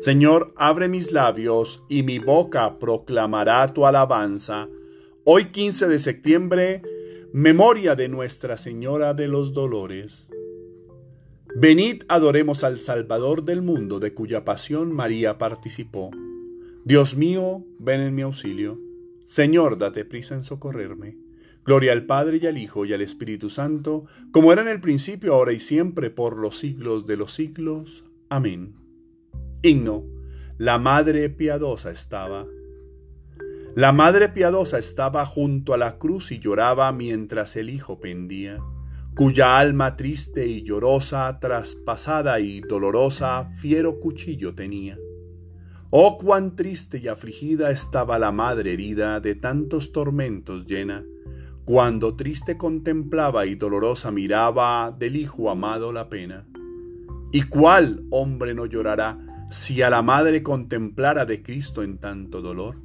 Señor, abre mis labios y mi boca proclamará tu alabanza. Hoy 15 de septiembre, memoria de Nuestra Señora de los Dolores. Venid, adoremos al Salvador del mundo, de cuya pasión María participó. Dios mío, ven en mi auxilio. Señor, date prisa en socorrerme. Gloria al Padre y al Hijo y al Espíritu Santo, como era en el principio, ahora y siempre, por los siglos de los siglos. Amén. Himno. La Madre Piadosa estaba. La Madre Piadosa estaba junto a la cruz y lloraba mientras el Hijo pendía, cuya alma triste y llorosa, traspasada y dolorosa, fiero cuchillo tenía. Oh, cuán triste y afligida estaba la madre herida, de tantos tormentos llena, cuando triste contemplaba y dolorosa miraba del Hijo amado la pena. ¿Y cuál hombre no llorará si a la madre contemplara de Cristo en tanto dolor?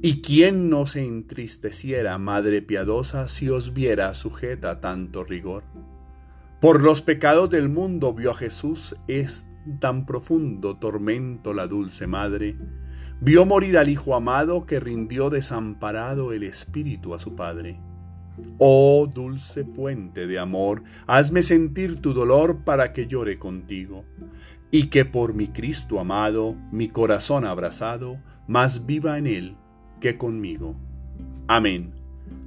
¿Y quién no se entristeciera, madre piadosa, si os viera sujeta a tanto rigor? Por los pecados del mundo vio a Jesús es tan profundo tormento la dulce madre, vio morir al Hijo amado que rindió desamparado el Espíritu a su Padre. Oh dulce fuente de amor, hazme sentir tu dolor para que llore contigo y que por mi Cristo amado, mi corazón abrazado, más viva en él que conmigo. Amén.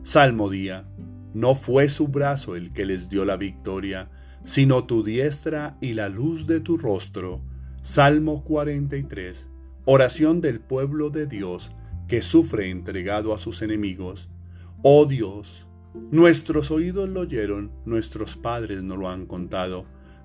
Salmo día. No fue su brazo el que les dio la victoria, sino tu diestra y la luz de tu rostro. Salmo 43. Oración del pueblo de Dios que sufre entregado a sus enemigos. Oh Dios, nuestros oídos lo oyeron, nuestros padres no lo han contado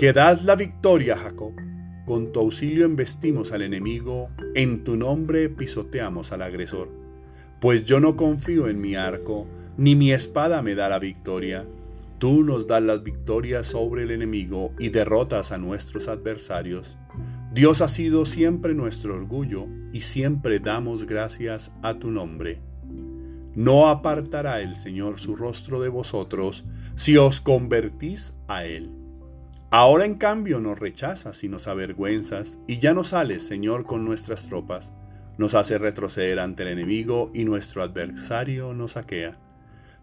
que das la victoria, Jacob. Con tu auxilio embestimos al enemigo, en tu nombre pisoteamos al agresor. Pues yo no confío en mi arco, ni mi espada me da la victoria. Tú nos das las victorias sobre el enemigo y derrotas a nuestros adversarios. Dios ha sido siempre nuestro orgullo y siempre damos gracias a tu nombre. No apartará el Señor su rostro de vosotros si os convertís a Él. Ahora en cambio nos rechazas y nos avergüenzas, y ya no sales, Señor, con nuestras tropas. Nos hace retroceder ante el enemigo y nuestro adversario nos saquea.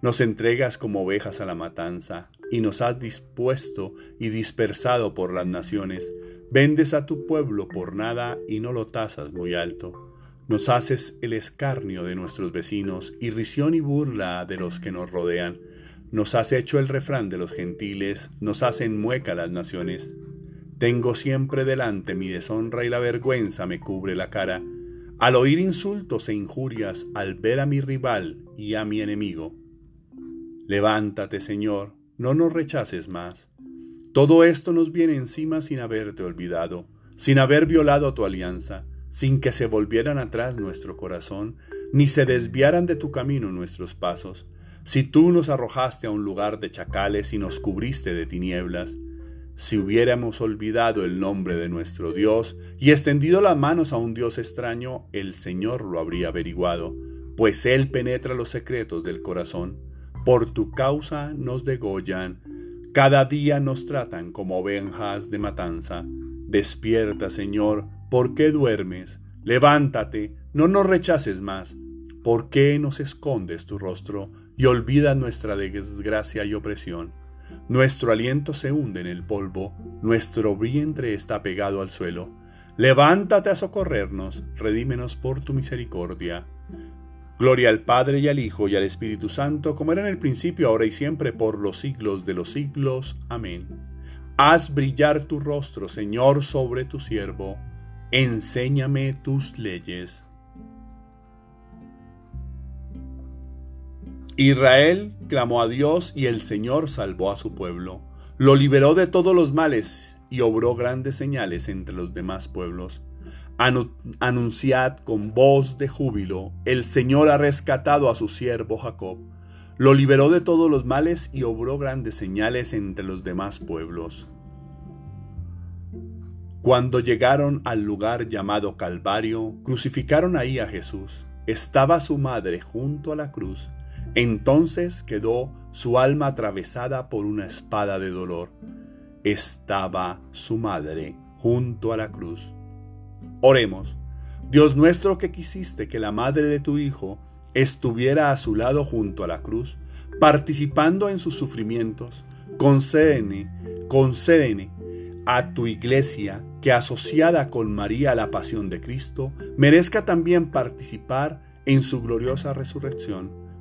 Nos entregas como ovejas a la matanza, y nos has dispuesto y dispersado por las naciones. Vendes a tu pueblo por nada y no lo tasas muy alto. Nos haces el escarnio de nuestros vecinos, y risión y burla de los que nos rodean nos has hecho el refrán de los gentiles, nos hacen mueca las naciones. Tengo siempre delante mi deshonra y la vergüenza me cubre la cara, al oír insultos e injurias, al ver a mi rival y a mi enemigo. Levántate, Señor, no nos rechaces más. Todo esto nos viene encima sin haberte olvidado, sin haber violado tu alianza, sin que se volvieran atrás nuestro corazón, ni se desviaran de tu camino nuestros pasos si tú nos arrojaste a un lugar de chacales y nos cubriste de tinieblas, si hubiéramos olvidado el nombre de nuestro Dios y extendido las manos a un Dios extraño, el Señor lo habría averiguado, pues Él penetra los secretos del corazón. Por tu causa nos degollan, cada día nos tratan como ovejas de matanza. Despierta, Señor, ¿por qué duermes? Levántate, no nos rechaces más. ¿Por qué nos escondes tu rostro? Y olvida nuestra desgracia y opresión. Nuestro aliento se hunde en el polvo, nuestro vientre está pegado al suelo. Levántate a socorrernos, redímenos por tu misericordia. Gloria al Padre y al Hijo y al Espíritu Santo, como era en el principio, ahora y siempre, por los siglos de los siglos. Amén. Haz brillar tu rostro, Señor, sobre tu siervo. Enséñame tus leyes. Israel clamó a Dios y el Señor salvó a su pueblo. Lo liberó de todos los males y obró grandes señales entre los demás pueblos. anunciad con voz de júbilo, el Señor ha rescatado a su siervo Jacob, lo liberó de todos los males y obró grandes señales entre los demás pueblos. Cuando llegaron al lugar llamado Calvario, crucificaron ahí a Jesús. Estaba su madre junto a la cruz. Entonces quedó su alma atravesada por una espada de dolor. Estaba su madre junto a la cruz. Oremos. Dios nuestro que quisiste que la madre de tu Hijo estuviera a su lado junto a la cruz, participando en sus sufrimientos, concédene, concédene a tu iglesia que asociada con María la pasión de Cristo, merezca también participar en su gloriosa resurrección.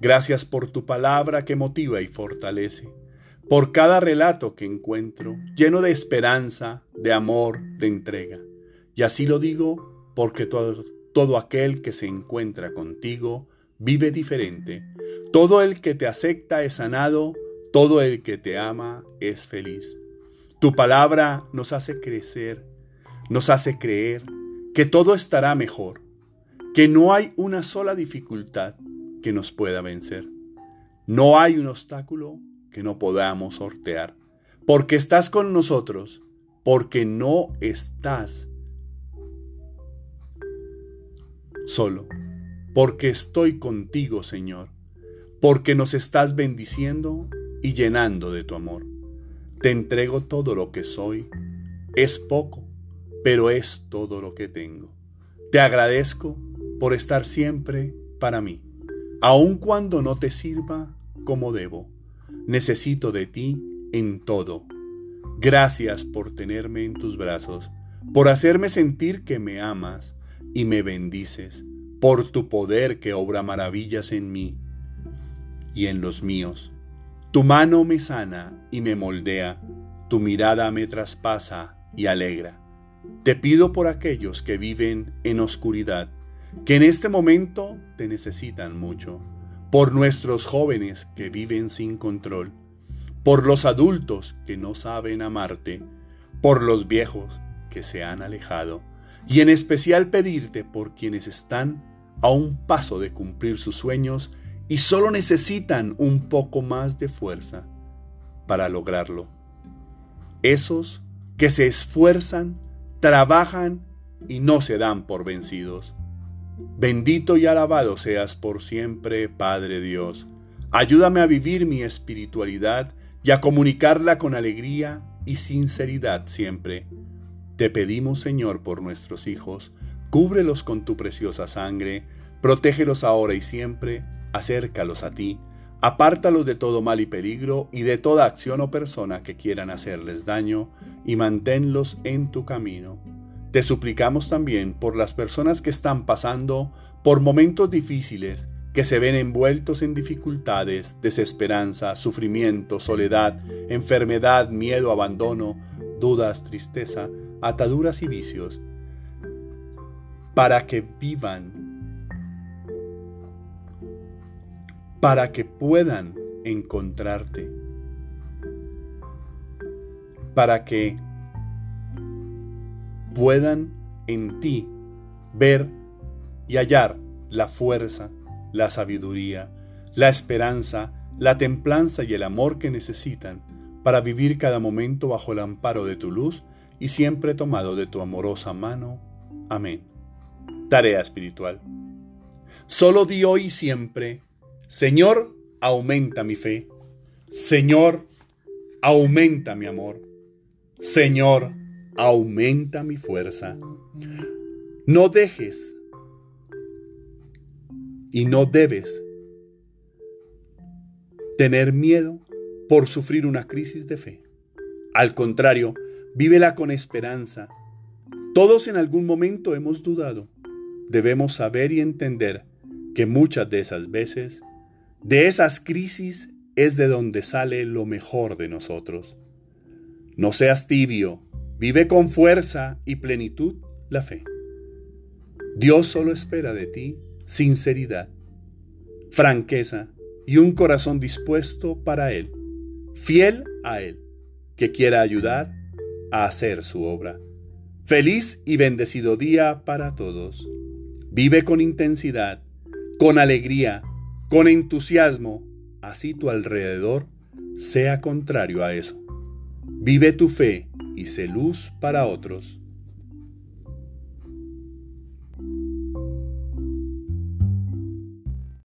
Gracias por tu palabra que motiva y fortalece, por cada relato que encuentro, lleno de esperanza, de amor, de entrega. Y así lo digo porque todo, aquel que se encuentra contigo vive diferente. Todo el que te acepta es sanado todo el que te ama es feliz. Tu palabra nos hace crecer, nos hace creer que todo estará mejor, que no hay una sola dificultad que nos pueda vencer. No hay un obstáculo que no podamos sortear, porque estás con nosotros, porque no estás solo, porque estoy contigo, Señor, porque nos estás bendiciendo y llenando de tu amor. Te entrego todo lo que soy. Es poco, pero es todo lo que tengo. Te agradezco por estar siempre para mí, aun cuando no te sirva como debo. Necesito de ti en todo. Gracias por tenerme en tus brazos, por hacerme sentir que me amas y me bendices, por tu poder que obra maravillas en mí y en los míos. Tu mano me sana y me moldea, tu mirada me traspasa y alegra. Te pido por aquellos que viven en oscuridad, que en este momento te necesitan mucho, por nuestros jóvenes que viven sin control, por los adultos que no saben amarte, por los viejos que se han alejado, y en especial pedirte por quienes están a un paso de cumplir sus sueños y solo necesitan un poco más de fuerza para lograrlo. Esos que se esfuerzan, trabajan y no se dan por vencidos. Bendito y alabado seas por siempre, Padre Dios. Ayúdame a vivir mi espiritualidad y a comunicarla con alegría y sinceridad siempre. Te pedimos, Señor, por nuestros hijos, cúbrelos con tu preciosa sangre, protégelos ahora y siempre, acércalos a ti, apártalos de todo mal y peligro y de toda acción o persona que quieran hacerles daño, y manténlos en tu camino. Te suplicamos también por las personas que están pasando por momentos difíciles, que se ven envueltos en dificultades, desesperanza, sufrimiento, soledad, enfermedad, miedo, abandono, dudas, tristeza, ataduras y vicios, para que vivan para que puedan encontrarte, para que puedan en ti ver y hallar la fuerza, la sabiduría, la esperanza, la templanza y el amor que necesitan para vivir cada momento bajo el amparo de tu luz y siempre tomado de tu amorosa mano. Amén. Tarea espiritual. Solo di hoy y siempre Señor, aumenta mi fe. Señor, aumenta mi amor. Señor, aumenta mi fuerza. No dejes y no debes tener miedo por sufrir una crisis de fe. Al contrario, vívela con esperanza. Todos en algún momento hemos dudado. Debemos saber y entender que muchas de esas veces, de esas crisis, es de donde sale lo mejor de nosotros. No seas tibio, vive con fuerza y plenitud la fe. Dios solo espera de ti sinceridad, franqueza y un corazón dispuesto para Él, fiel a Él, que quiera ayudar a hacer su obra. Feliz y bendecido día para todos. Vive con intensidad, con alegría, con entusiasmo, así tu alrededor sea contrario a eso. Vive tu fe y sé luz para otros.